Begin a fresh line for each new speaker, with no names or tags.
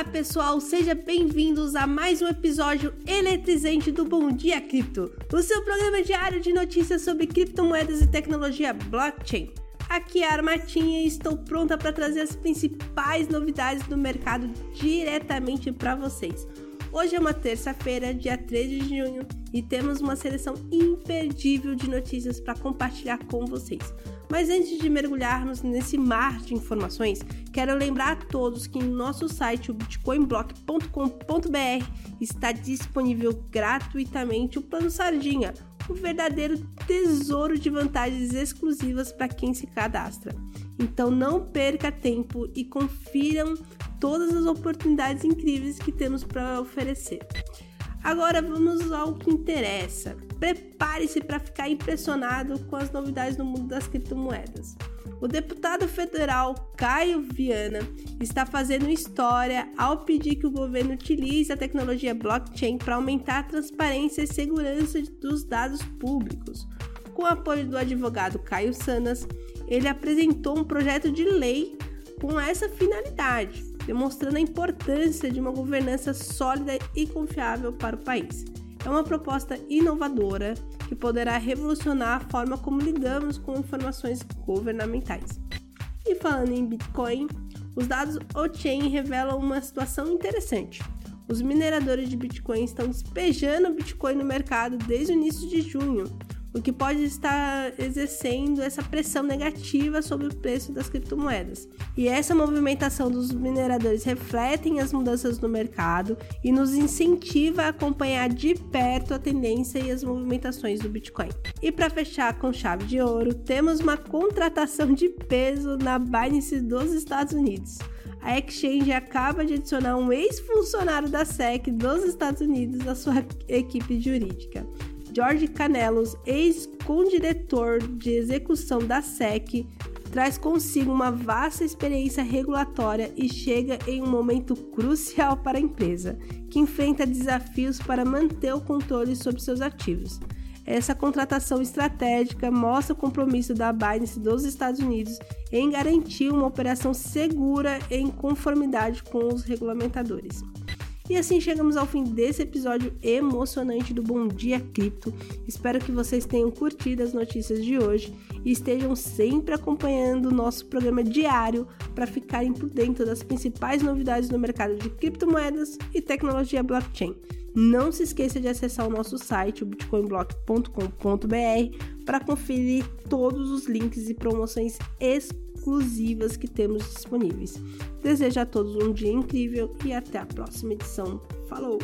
Olá, pessoal, sejam bem-vindos a mais um episódio eletrizante do Bom Dia Cripto, o seu programa diário de notícias sobre criptomoedas e tecnologia blockchain. Aqui é a Armatinha e estou pronta para trazer as principais novidades do mercado diretamente para vocês. Hoje é uma terça-feira, dia 13 de junho, e temos uma seleção imperdível de notícias para compartilhar com vocês. Mas antes de mergulharmos nesse mar de informações, quero lembrar a todos que em nosso site, o bitcoinblock.com.br, está disponível gratuitamente o Plano Sardinha, o verdadeiro tesouro de vantagens exclusivas para quem se cadastra. Então não perca tempo e confiram todas as oportunidades incríveis que temos para oferecer. Agora vamos ao que interessa. Prepare-se para ficar impressionado com as novidades no mundo das criptomoedas. O deputado federal Caio Viana está fazendo história ao pedir que o governo utilize a tecnologia blockchain para aumentar a transparência e segurança dos dados públicos. Com o apoio do advogado Caio Sanas, ele apresentou um projeto de lei com essa finalidade demonstrando a importância de uma governança sólida e confiável para o país. É uma proposta inovadora que poderá revolucionar a forma como lidamos com informações governamentais. E falando em Bitcoin, os dados on-chain revelam uma situação interessante. Os mineradores de Bitcoin estão despejando Bitcoin no mercado desde o início de junho, o que pode estar exercendo essa pressão negativa sobre o preço das criptomoedas. E essa movimentação dos mineradores refletem as mudanças no mercado e nos incentiva a acompanhar de perto a tendência e as movimentações do Bitcoin. E para fechar com chave de ouro, temos uma contratação de peso na Binance dos Estados Unidos. A Exchange acaba de adicionar um ex-funcionário da SEC dos Estados Unidos à sua equipe jurídica. George Canelos, ex-condiretor de execução da SEC, traz consigo uma vasta experiência regulatória e chega em um momento crucial para a empresa, que enfrenta desafios para manter o controle sobre seus ativos. Essa contratação estratégica mostra o compromisso da Binance dos Estados Unidos em garantir uma operação segura em conformidade com os regulamentadores. E assim chegamos ao fim desse episódio emocionante do Bom Dia Cripto. Espero que vocês tenham curtido as notícias de hoje e estejam sempre acompanhando o nosso programa diário para ficarem por dentro das principais novidades no mercado de criptomoedas e tecnologia blockchain. Não se esqueça de acessar o nosso site, bitcoinblock.com.br, para conferir todos os links e promoções exclusivas que temos disponíveis. Desejo a todos um dia incrível e até a próxima edição. Falou!